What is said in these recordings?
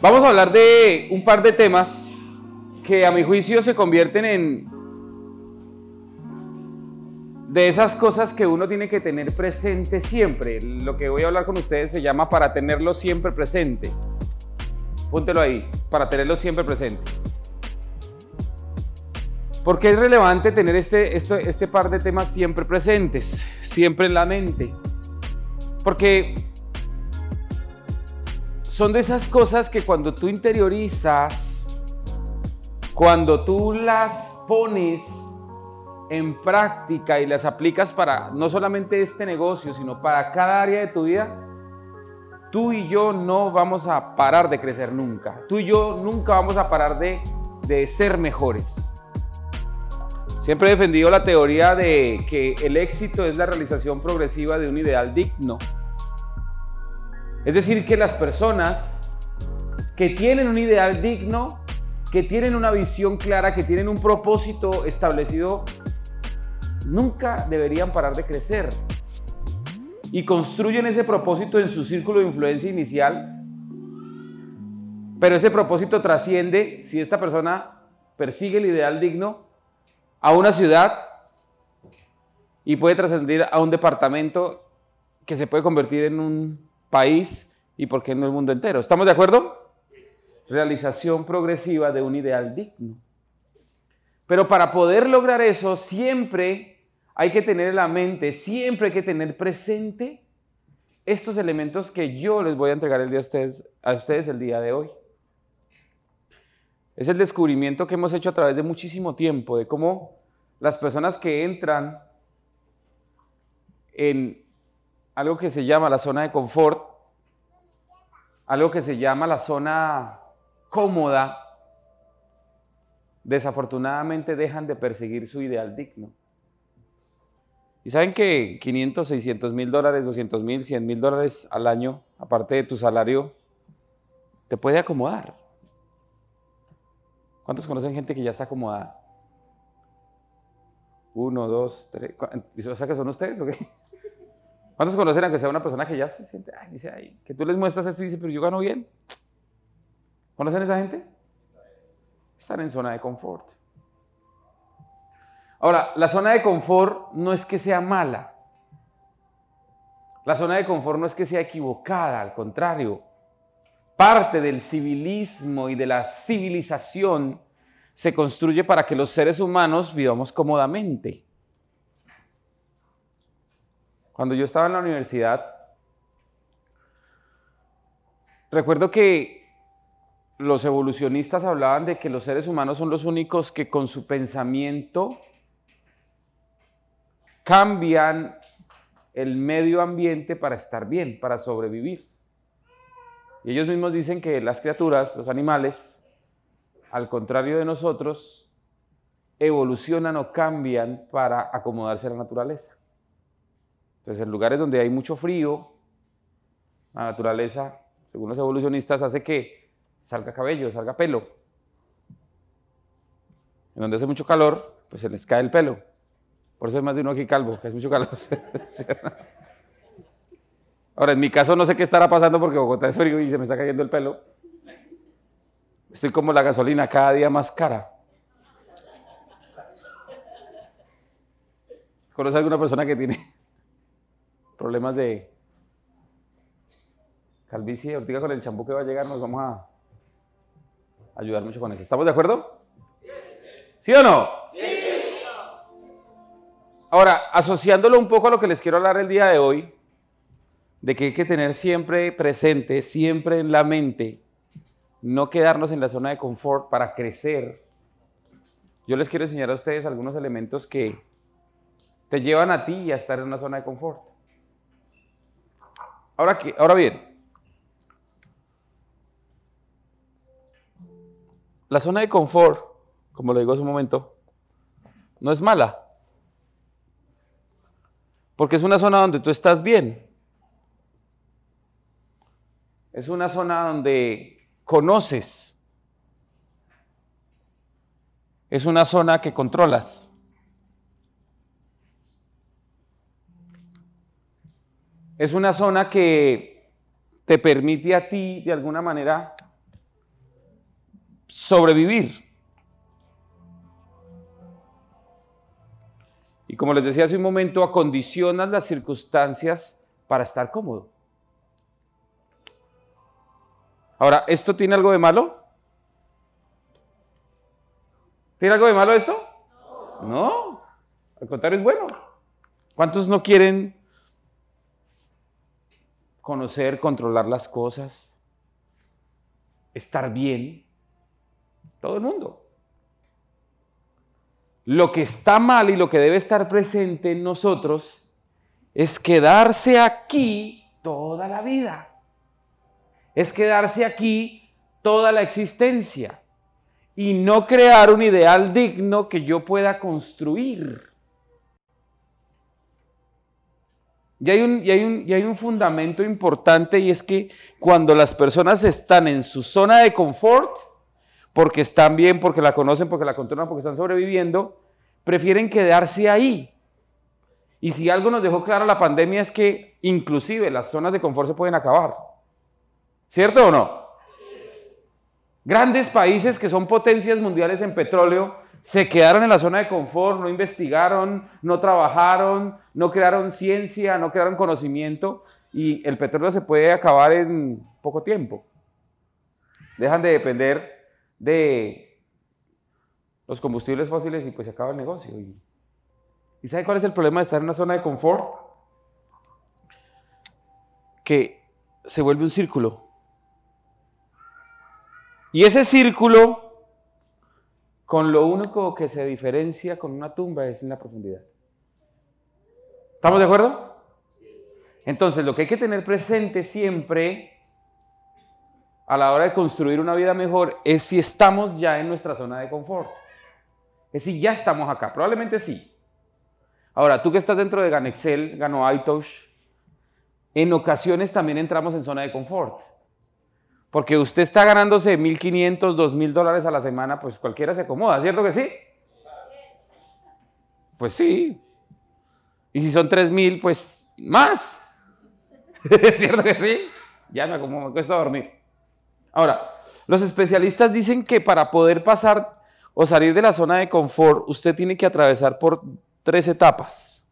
Vamos a hablar de un par de temas que a mi juicio se convierten en de esas cosas que uno tiene que tener presente siempre. Lo que voy a hablar con ustedes se llama para tenerlo siempre presente. Póntelo ahí, para tenerlo siempre presente. ¿Por qué es relevante tener este, este, este par de temas siempre presentes, siempre en la mente? Porque son de esas cosas que cuando tú interiorizas, cuando tú las pones en práctica y las aplicas para no solamente este negocio, sino para cada área de tu vida, tú y yo no vamos a parar de crecer nunca. Tú y yo nunca vamos a parar de, ser mejores. Siempre he defendido la teoría de que el éxito es la realización progresiva de un ideal digno. Es decir, que las personas que tienen un ideal digno, que tienen una visión clara, que tienen un propósito establecido, nunca deberían parar de crecer. Y construyen ese propósito en su círculo de influencia inicial, pero ese propósito trasciende si esta persona persigue el ideal digno a una ciudad y puede trascender a un departamento que se puede convertir en un país y por qué no el mundo entero. ¿Estamos de acuerdo? Realización progresiva de un ideal digno. Pero para poder lograr eso, siempre hay que tener en la mente, siempre hay que tener presente estos elementos que yo les voy a entregar el día a, ustedes, a ustedes el día de hoy. Es el descubrimiento que hemos hecho a través de muchísimo tiempo, de cómo las personas que entran en algo que se llama la zona de confort, algo que se llama la zona cómoda, desafortunadamente dejan de perseguir su ideal digno. Y saben que 500, 600 mil dólares, 200 mil, 100 mil dólares al año, aparte de tu salario, te puede acomodar. ¿Cuántos conocen gente que ya está acomodada? Uno, dos, tres. ¿O sea que son ustedes o qué? ¿Cuántos conocen que sea una persona que ya se siente, ay, dice, ay, que tú les muestras esto y dice, pero yo gano bien? ¿Conocen a esa gente? Están en zona de confort. Ahora, la zona de confort no es que sea mala. La zona de confort no es que sea equivocada, al contrario. Parte del civilismo y de la civilización se construye para que los seres humanos vivamos cómodamente. Cuando yo estaba en la universidad, recuerdo que los evolucionistas hablaban de que los seres humanos son los únicos que con su pensamiento cambian el medio ambiente para estar bien, para sobrevivir. Y ellos mismos dicen que las criaturas, los animales, al contrario de nosotros, evolucionan o cambian para acomodarse a la naturaleza. Entonces, en lugares donde hay mucho frío, la naturaleza, según los evolucionistas, hace que salga cabello, salga pelo. En donde hace mucho calor, pues se les cae el pelo. Por eso es más de uno aquí calvo, que es mucho calor. Ahora, en mi caso no sé qué estará pasando porque Bogotá es frío y se me está cayendo el pelo. Estoy como la gasolina, cada día más cara. ¿Conoce alguna persona que tiene problemas de calvicie, ahorita con el champú que va a llegar nos vamos a ayudar mucho con eso. ¿Estamos de acuerdo? ¿Sí o no? Sí. Ahora, asociándolo un poco a lo que les quiero hablar el día de hoy, de que hay que tener siempre presente, siempre en la mente, no quedarnos en la zona de confort para crecer. Yo les quiero enseñar a ustedes algunos elementos que te llevan a ti a estar en una zona de confort. Ahora, ahora bien, la zona de confort, como lo digo hace un momento, no es mala. Porque es una zona donde tú estás bien. Es una zona donde conoces. Es una zona que controlas. Es una zona que te permite a ti, de alguna manera, sobrevivir. Y como les decía hace un momento, acondicionas las circunstancias para estar cómodo. Ahora, ¿esto tiene algo de malo? ¿Tiene algo de malo esto? No, al contrario es bueno. ¿Cuántos no quieren conocer, controlar las cosas, estar bien? Todo el mundo. Lo que está mal y lo que debe estar presente en nosotros es quedarse aquí toda la vida. Es quedarse aquí toda la existencia y no crear un ideal digno que yo pueda construir. Y hay, un, y, hay un, y hay, un, fundamento importante y es que cuando las personas están en su zona de confort, porque están bien, porque la conocen, porque la controlan, porque están sobreviviendo, prefieren quedarse ahí. Y si algo nos dejó claro la pandemia es que inclusive las zonas de confort se pueden acabar. ¿Cierto o no? Grandes países que son potencias mundiales en petróleo se quedaron en la zona de confort, no investigaron, no trabajaron, no crearon ciencia, no crearon conocimiento y el petróleo se puede acabar en poco tiempo. Dejan de depender de los combustibles fósiles y pues se acaba el negocio. ¿Y, ¿y sabe cuál es el problema de estar en una zona de confort? Que se vuelve un círculo. Y ese círculo con lo único que se diferencia con una tumba es en la profundidad. ¿Estamos de acuerdo? Entonces, lo que hay que tener presente siempre a la hora de construir una vida mejor es si estamos ya en nuestra zona de confort. Es si ya estamos acá. Probablemente sí. Ahora, tú que estás dentro de Ganexel, Gano Aitosh, en ocasiones también entramos en zona de confort. Porque usted está ganándose 1.500, 2.000 dólares a la semana, pues cualquiera se acomoda, ¿cierto que sí? Pues sí. Y si son 3.000, pues más. ¿Es cierto que sí? Ya me acomodo, me cuesta dormir. Ahora, los especialistas dicen que para poder pasar o salir de la zona de confort, usted tiene que atravesar por tres etapas.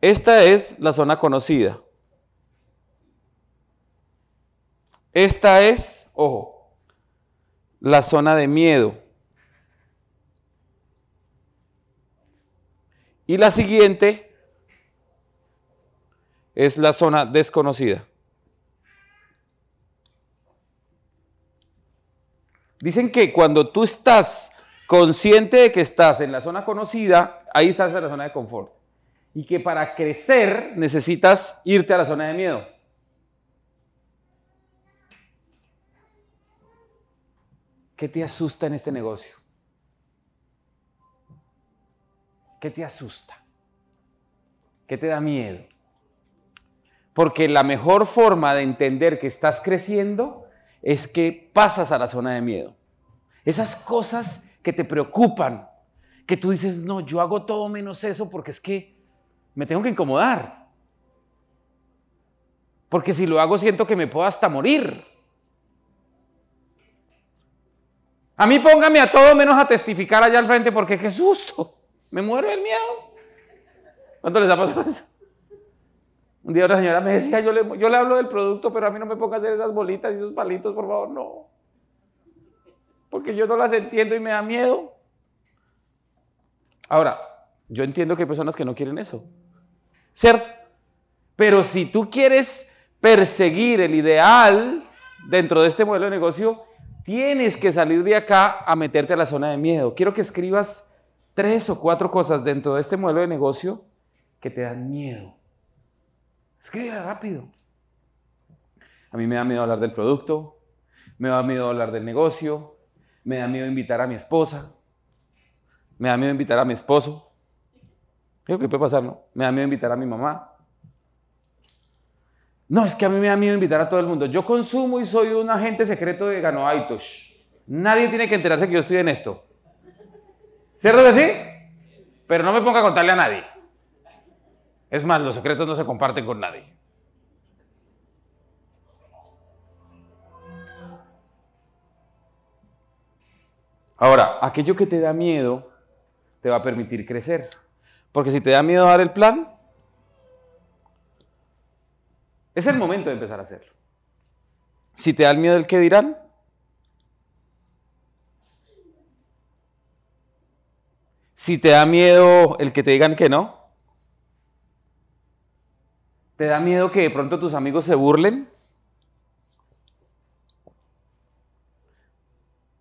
Esta es la zona conocida. Esta es, ojo, la zona de miedo. Y la siguiente es la zona desconocida. Dicen que cuando tú estás consciente de que estás en la zona conocida, ahí estás en la zona de confort. Y que para crecer necesitas irte a la zona de miedo. ¿Qué te asusta en este negocio? ¿Qué te asusta? ¿Qué te da miedo? Porque la mejor forma de entender que estás creciendo es que pasas a la zona de miedo. Esas cosas que te preocupan, que tú dices, no, yo hago todo menos eso porque es que me tengo que incomodar. Porque si lo hago siento que me puedo hasta morir. A mí póngame a todo menos a testificar allá al frente porque qué susto. Me muero del miedo. ¿Cuánto les ha pasado eso? Un día una señora me decía, yo le, yo le hablo del producto, pero a mí no me ponga a hacer esas bolitas y esos palitos, por favor, no. Porque yo no las entiendo y me da miedo. Ahora, yo entiendo que hay personas que no quieren eso. ¿Cierto? Pero si tú quieres perseguir el ideal dentro de este modelo de negocio, Tienes que salir de acá a meterte a la zona de miedo. Quiero que escribas tres o cuatro cosas dentro de este modelo de negocio que te dan miedo. Escribe rápido. A mí me da miedo hablar del producto, me da miedo hablar del negocio, me da miedo invitar a mi esposa, me da miedo invitar a mi esposo. Que puede pasar, ¿no? Me da miedo invitar a mi mamá, no, es que a mí me da miedo invitar a todo el mundo. Yo consumo y soy un agente secreto de Ganoaitos. Nadie tiene que enterarse que yo estoy en esto. ¿Cierto que sí? Pero no me ponga a contarle a nadie. Es más, los secretos no se comparten con nadie. Ahora, aquello que te da miedo te va a permitir crecer. Porque si te da miedo dar el plan, es el momento de empezar a hacerlo. Si te da el miedo el que dirán, si te da miedo el que te digan que no, te da miedo que de pronto tus amigos se burlen,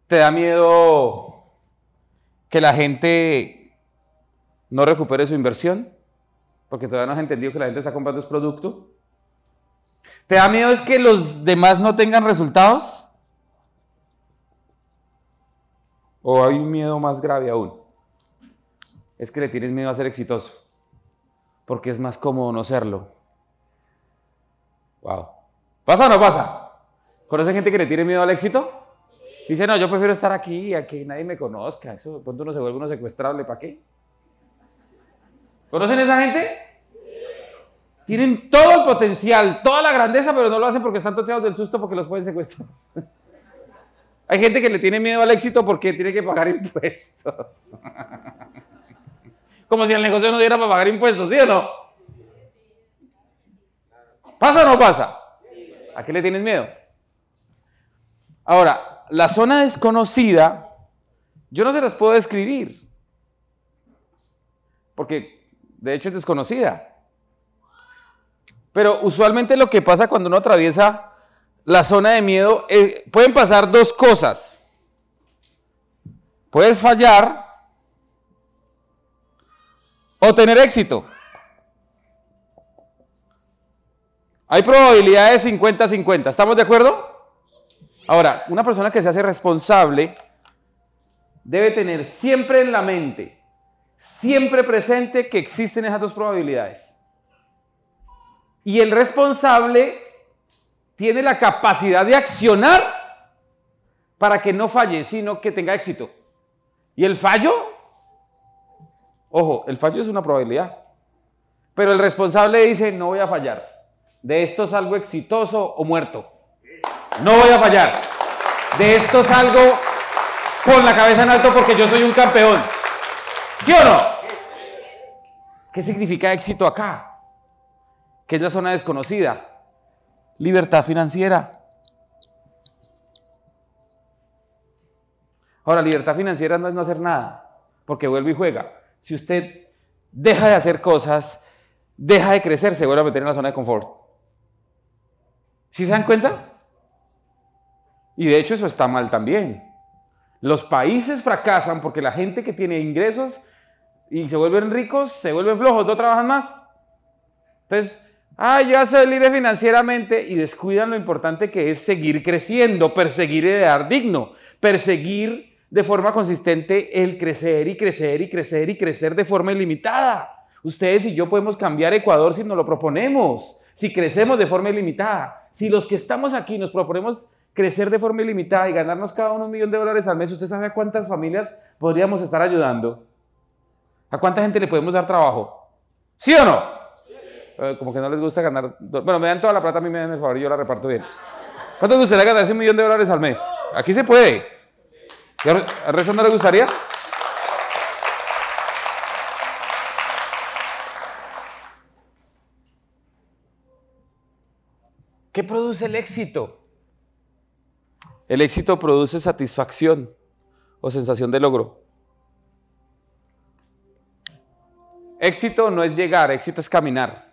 te da miedo que la gente no recupere su inversión, porque todavía no has entendido que la gente está comprando ese producto. ¿Te da miedo es que los demás no tengan resultados? ¿O hay un miedo más grave aún? Es que le tienes miedo a ser exitoso, porque es más cómodo no serlo. Wow. ¿Pasa o no pasa? ¿Conoce gente que le tiene miedo al éxito? Dice, no, yo prefiero estar aquí a que nadie me conozca. Eso de pronto uno se vuelve uno secuestrable, ¿para qué? ¿Conocen esa gente? Tienen todo el potencial, toda la grandeza, pero no lo hacen porque están toteados del susto porque los pueden secuestrar. Hay gente que le tiene miedo al éxito porque tiene que pagar impuestos. Como si el negocio no diera para pagar impuestos, ¿sí o no? ¿Pasa o no pasa? ¿A qué le tienen miedo? Ahora, la zona desconocida, yo no se las puedo describir, porque de hecho es desconocida. Pero usualmente lo que pasa cuando uno atraviesa la zona de miedo, eh, pueden pasar dos cosas. Puedes fallar o tener éxito. Hay probabilidades 50-50. ¿Estamos de acuerdo? Ahora, una persona que se hace responsable debe tener siempre en la mente, siempre presente que existen esas dos probabilidades. Y el responsable tiene la capacidad de accionar para que no falle, sino que tenga éxito. Y el fallo, ojo, el fallo es una probabilidad. Pero el responsable dice, no voy a fallar. De esto salgo exitoso o muerto. No voy a fallar. De esto salgo con la cabeza en alto porque yo soy un campeón. ¿Sí o no? ¿Qué significa éxito acá? ¿Qué es la zona desconocida? Libertad financiera. Ahora, libertad financiera no es no hacer nada, porque vuelve y juega. Si usted deja de hacer cosas, deja de crecer, se vuelve a meter en la zona de confort. ¿Sí se dan cuenta? Y de hecho eso está mal también. Los países fracasan porque la gente que tiene ingresos y se vuelven ricos, se vuelven flojos, no trabajan más. Entonces, ah, yo soy libre financieramente y descuidan lo importante que es seguir creciendo, perseguir y dar digno, perseguir de forma consistente el crecer y crecer y crecer y crecer de forma ilimitada. Ustedes y yo podemos cambiar Ecuador si nos lo proponemos, si crecemos de forma ilimitada. Si los que estamos aquí nos proponemos crecer de forma ilimitada y ganarnos cada uno un millón de dólares al mes, ¿usted sabe a cuántas familias podríamos estar ayudando? ¿A cuánta gente le podemos dar trabajo? ¿Sí o no? Eh, como que no les gusta ganar. Bueno, me dan toda la plata, a mí me dan el favor y yo la reparto bien. ¿Cuánto les gustaría ganarse un millón de dólares al mes? Aquí se puede. ¿A resto no le gustaría? ¿Qué produce el éxito? El éxito produce satisfacción o sensación de logro. Éxito no es llegar, éxito es caminar.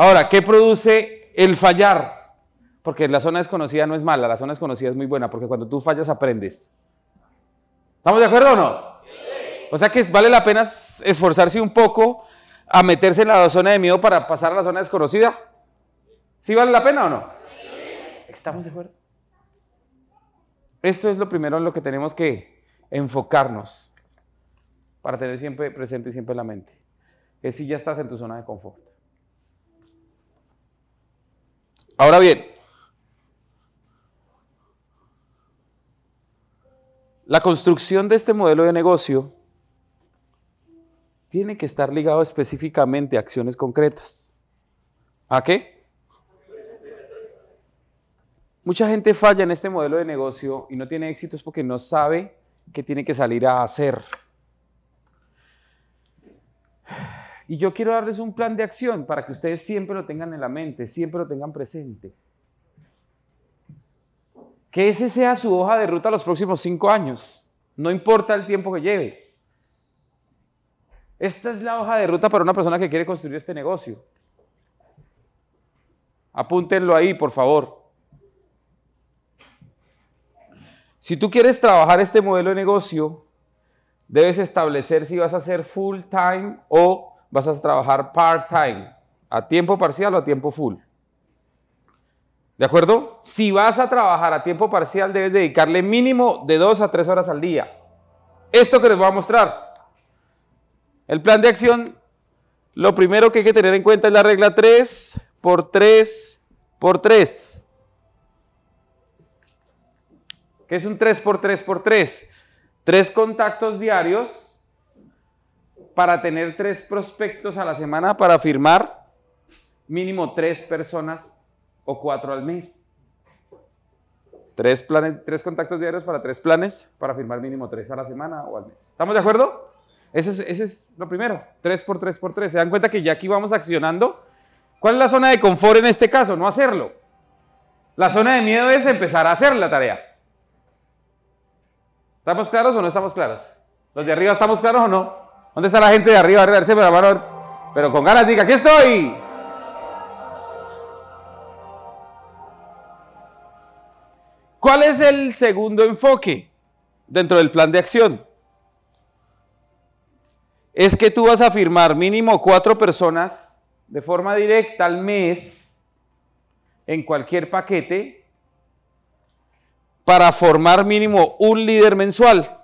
Ahora, ¿qué produce el fallar? Porque la zona desconocida no es mala, la zona desconocida es muy buena, porque cuando tú fallas aprendes. ¿Estamos de acuerdo o no? O sea que vale la pena esforzarse un poco a meterse en la zona de miedo para pasar a la zona desconocida. ¿Sí vale la pena o no? ¿Estamos de acuerdo? Esto es lo primero en lo que tenemos que enfocarnos para tener siempre presente y siempre en la mente. Que si ya estás en tu zona de confort. Ahora bien, la construcción de este modelo de negocio tiene que estar ligado específicamente a acciones concretas. ¿A qué? Mucha gente falla en este modelo de negocio y no tiene éxito es porque no sabe que tiene que salir a hacer. Y yo quiero darles un plan de acción para que ustedes siempre lo tengan en la mente, siempre lo tengan presente. Que ese sea su hoja de ruta los próximos cinco años. No importa el tiempo que lleve. Esta es la hoja de ruta para una persona que quiere construir este negocio. Apúntenlo ahí, por favor. Si tú quieres trabajar este modelo de negocio, debes establecer si vas a hacer full time o vas a trabajar part-time, a tiempo parcial o a tiempo full. ¿De acuerdo? Si vas a trabajar a tiempo parcial, debes dedicarle mínimo de dos a tres horas al día. Esto que les voy a mostrar. El plan de acción, lo primero que hay que tener en cuenta es la regla 3 por 3 por 3. ¿Qué es un 3 por 3 por 3? Tres contactos diarios para tener tres prospectos a la semana para firmar mínimo tres personas o cuatro al mes. Tres, planes, tres contactos diarios para tres planes para firmar mínimo tres a la semana o al mes. ¿Estamos de acuerdo? Ese es, ese es lo primero. Tres por tres por tres. ¿Se dan cuenta que ya aquí vamos accionando? ¿Cuál es la zona de confort en este caso? No hacerlo. La zona de miedo es empezar a hacer la tarea. ¿Estamos claros o no estamos claros? ¿Los de arriba estamos claros o no? ¿Dónde está la gente de arriba? Arriba. Pero con ganas diga, aquí estoy. ¿Cuál es el segundo enfoque dentro del plan de acción? Es que tú vas a firmar mínimo cuatro personas de forma directa al mes en cualquier paquete para formar mínimo un líder mensual.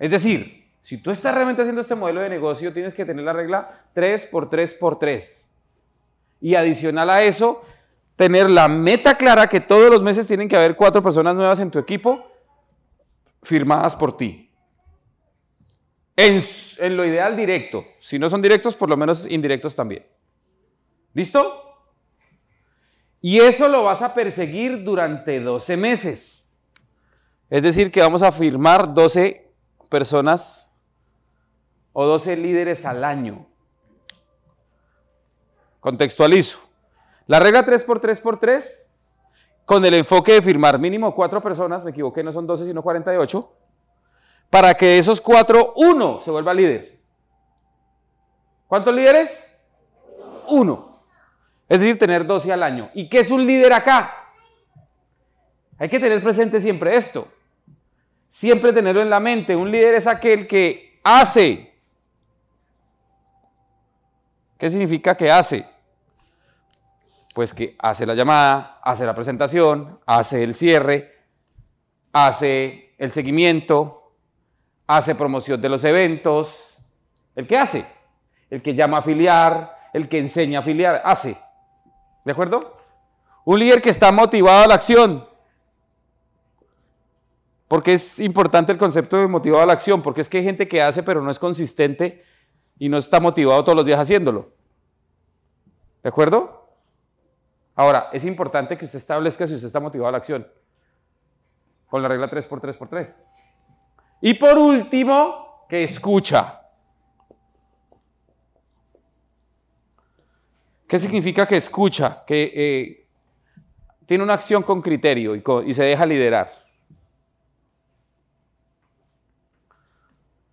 Es decir, si tú estás realmente haciendo este modelo de negocio, tienes que tener la regla 3 por 3 por 3. Y adicional a eso, tener la meta clara que todos los meses tienen que haber cuatro personas nuevas en tu equipo firmadas por ti. En, en, lo ideal directo. Si no son directos, por lo menos indirectos también. ¿Listo? Y eso lo vas a perseguir durante 12 meses. Es decir, que vamos a firmar 12 personas o 12 líderes al año. Contextualizo. La regla 3 por 3 por 3 con el enfoque de firmar mínimo 4 personas, me equivoqué, no son 12 sino 48, para que de esos 4, uno se vuelva líder. ¿Cuántos líderes? Uno. Es decir, tener 12 al año. ¿Y qué es un líder acá? Hay que tener presente siempre esto siempre tenerlo en la mente. Un líder es aquel que hace. ¿Qué significa que hace? Pues que hace la llamada, hace la presentación, hace el cierre, hace el seguimiento, hace promoción de los eventos. ¿El que hace? El que llama a afiliar, el que enseña a afiliar, hace. ¿De acuerdo? Un líder que está motivado a la acción, porque es importante el concepto de motivado a la acción, porque es que hay gente que hace pero no es consistente y no está motivado todos los días haciéndolo. ¿De acuerdo? Ahora, es importante que usted establezca si usted está motivado a la acción. Con la regla 3x3x3. Y por último, que escucha. ¿Qué significa que escucha? Que eh, tiene una acción con criterio y se deja liderar.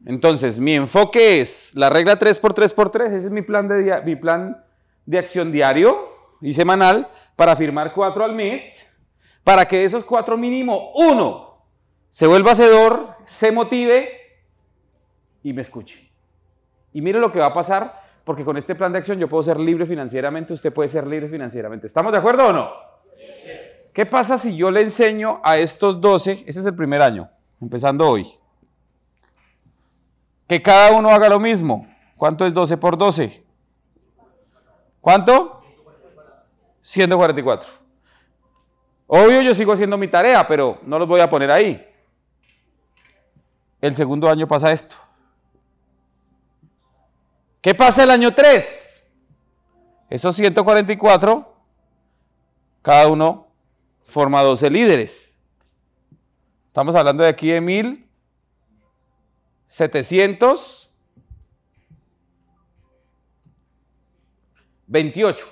Entonces, mi enfoque es la regla 3x3x3, ese es mi plan de, mi plan de acción diario y semanal para firmar cuatro al mes, para que de esos cuatro mínimo uno se vuelva hacedor, se motive y me escuche. Y mire lo que va a pasar, porque con este plan de acción yo puedo ser libre financieramente, usted puede ser libre financieramente. ¿Estamos de acuerdo o no? ¿Qué pasa si yo le enseño a estos 12, ese es el primer año, empezando hoy, que cada uno haga lo mismo. ¿Cuánto es 12 por 12? ¿Cuánto? 144. Obvio yo sigo haciendo mi tarea, pero no los voy a poner ahí. El segundo año pasa esto. ¿Qué pasa el año 3? Esos 144, cada uno forma 12 líderes. Estamos hablando de aquí de 1728.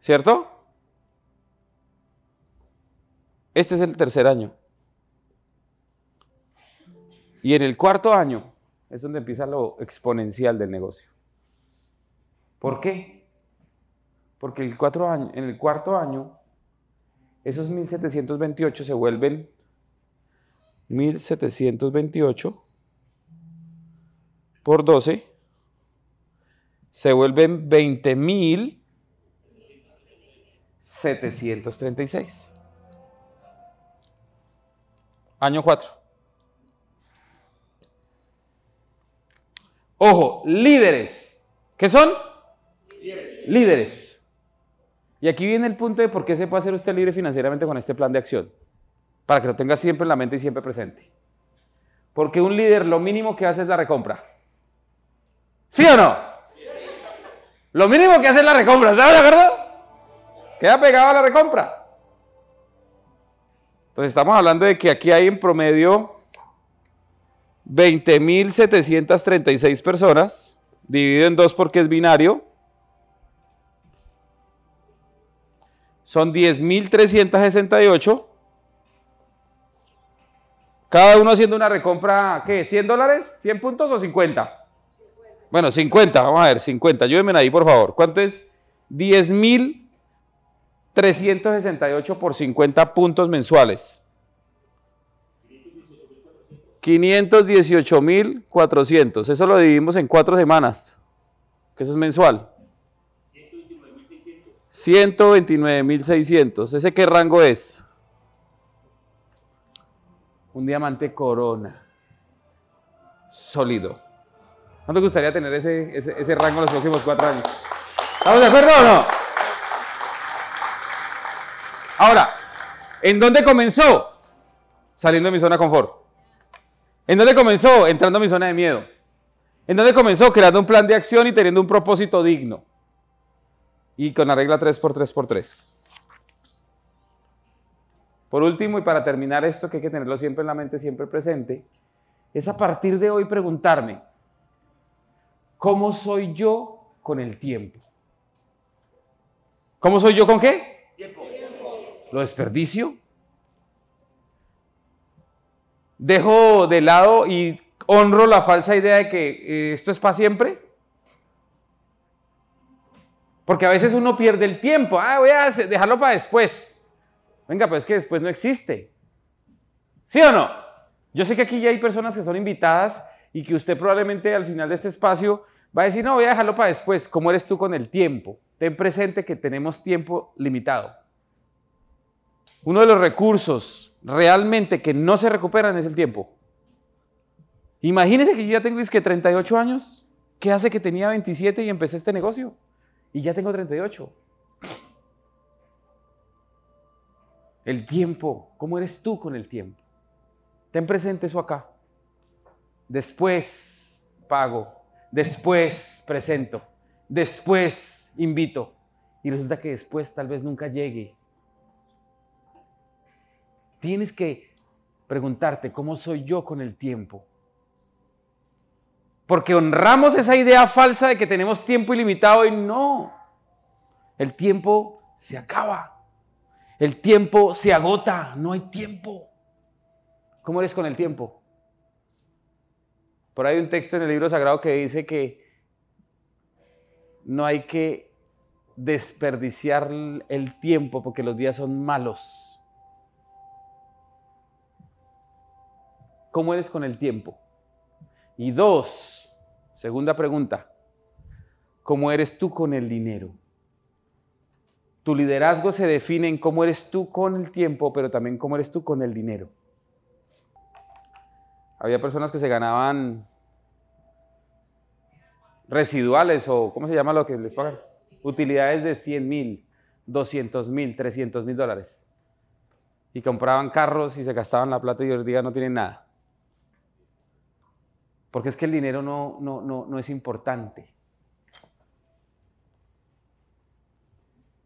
¿Cierto? Este es el tercer año. Y en el cuarto año es donde empieza lo exponencial del negocio. ¿Por qué? Porque el año, en el cuarto año, esos 1728 se vuelven 1728 por 12 se vuelven 20.736. Año 4. Ojo, líderes. ¿Qué son? Líderes. Y aquí viene el punto de por qué se puede hacer usted libre financieramente con este plan de acción. Para que lo tenga siempre en la mente y siempre presente. Porque un líder lo mínimo que hace es la recompra. ¿Sí o no? Lo mínimo que hace es la recompra, ¿sabes de acuerdo? Queda pegado a la recompra. Entonces estamos hablando de que aquí hay en promedio 20.736 personas, dividido en dos porque es binario. Son 10.368. Cada uno haciendo una recompra, ¿qué? ¿100 dólares? ¿100 puntos o 50? Bueno, 50, vamos a ver, 50. Ayúdenme ahí, por favor. ¿Cuánto es? 10.368 por 50 puntos mensuales. 518.400. Eso lo dividimos en cuatro semanas, que eso es mensual. 129.600. ¿Ese qué rango es? Un diamante corona. Sólido. ¿No te gustaría tener ese, ese, rango en los próximos cuatro años? ¿Estamos de acuerdo o no? Ahora, ¿en dónde comenzó? Saliendo de mi zona de confort. ¿En dónde comenzó? Entrando a mi zona de miedo. ¿En dónde comenzó? Creando un plan de acción y teniendo un propósito digno. Y con la regla 3x3x3. Por último, y para terminar esto, que hay que tenerlo siempre en la mente, siempre presente, es a partir de hoy preguntarme, ¿Cómo soy yo con el tiempo? ¿Cómo soy yo con qué? Tiempo. ¿Lo desperdicio? ¿Dejo de lado y honro la falsa idea de que eh, esto es para siempre? Porque a veces uno pierde el tiempo. Ah, voy a dejarlo para después. Venga, pues es que después no existe. ¿Sí o no? Yo sé que aquí ya hay personas que son invitadas y que usted probablemente al final de este espacio Va a decir, no, voy a dejarlo para después. ¿Cómo eres tú con el tiempo? Ten presente que tenemos tiempo limitado. Uno de los recursos realmente que no se recuperan es el tiempo. Imagínense que yo ya tengo que 38 años. ¿Qué hace que tenía 27 y empecé este negocio? Y ya tengo 38. El tiempo, ¿cómo eres tú con el tiempo? Ten presente eso acá. Después pago después presento, después invito. Y resulta que después tal vez nunca llegue. Tienes que preguntarte, ¿cómo soy yo con el tiempo? Porque honramos esa idea falsa de que tenemos tiempo ilimitado y no. El tiempo se acaba. El tiempo se agota. No hay tiempo. ¿Cómo eres con el tiempo? Por ahí hay un texto en el libro sagrado que dice que no hay que desperdiciar el tiempo porque los días son malos. ¿Cómo eres con el tiempo? Y dos, segunda pregunta, ¿cómo eres tú con el dinero? Tu liderazgo se define en cómo eres tú con el tiempo, pero también cómo eres tú con el dinero. Había personas que se ganaban residuales o, ¿cómo se llama lo que les pagan? Utilidades de 100 mil, 200 mil, 300 mil dólares. Y compraban carros y se gastaban la plata y hoy día no tienen nada. Porque es que el dinero no, no, no, no es importante.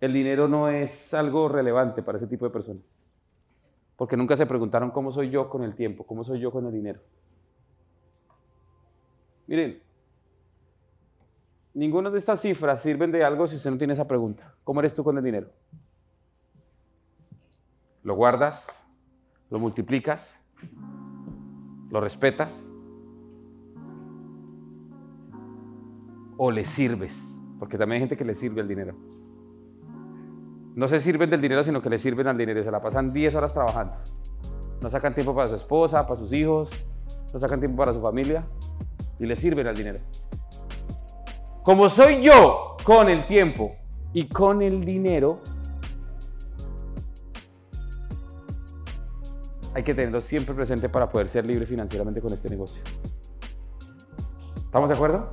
El dinero no es algo relevante para ese tipo de personas. Porque nunca se preguntaron cómo soy yo con el tiempo, cómo soy yo con el dinero. Miren, ninguna de estas cifras sirven de algo si usted no tiene esa pregunta. ¿Cómo eres tú con el dinero? ¿Lo guardas? ¿Lo multiplicas? ¿Lo respetas? ¿O le sirves? Porque también hay gente que le sirve el dinero. No se sirven del dinero, sino que le sirven al dinero. Se la pasan 10 horas trabajando. No sacan tiempo para su esposa, para sus hijos, no sacan tiempo para su familia y le sirven al dinero. Como soy yo con el tiempo y con el dinero, hay que tenerlo siempre presente para poder ser libre financieramente con este negocio. ¿Estamos de acuerdo?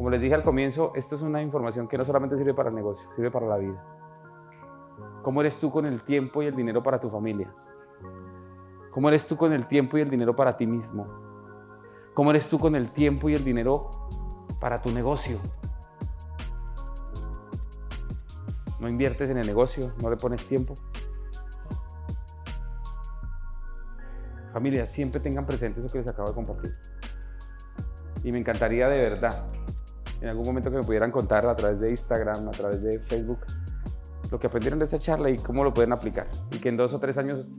Como les dije al comienzo, esto es una información que no solamente sirve para el negocio, sirve para la vida. ¿Cómo eres tú con el tiempo y el dinero para tu familia? ¿Cómo eres tú con el tiempo y el dinero para ti mismo? ¿Cómo eres tú con el tiempo y el dinero para tu negocio? ¿No inviertes en el negocio? ¿No le pones tiempo? Familia, siempre tengan presente eso que les acabo de compartir. Y me encantaría de verdad en algún momento que me pudieran contar a través de Instagram, a través de Facebook, lo que aprendieron de esta charla y cómo lo pueden aplicar. Y que en dos o tres años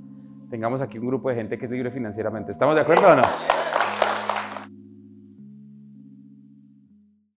tengamos aquí un grupo de gente que es libre financieramente. ¿Estamos de acuerdo o no?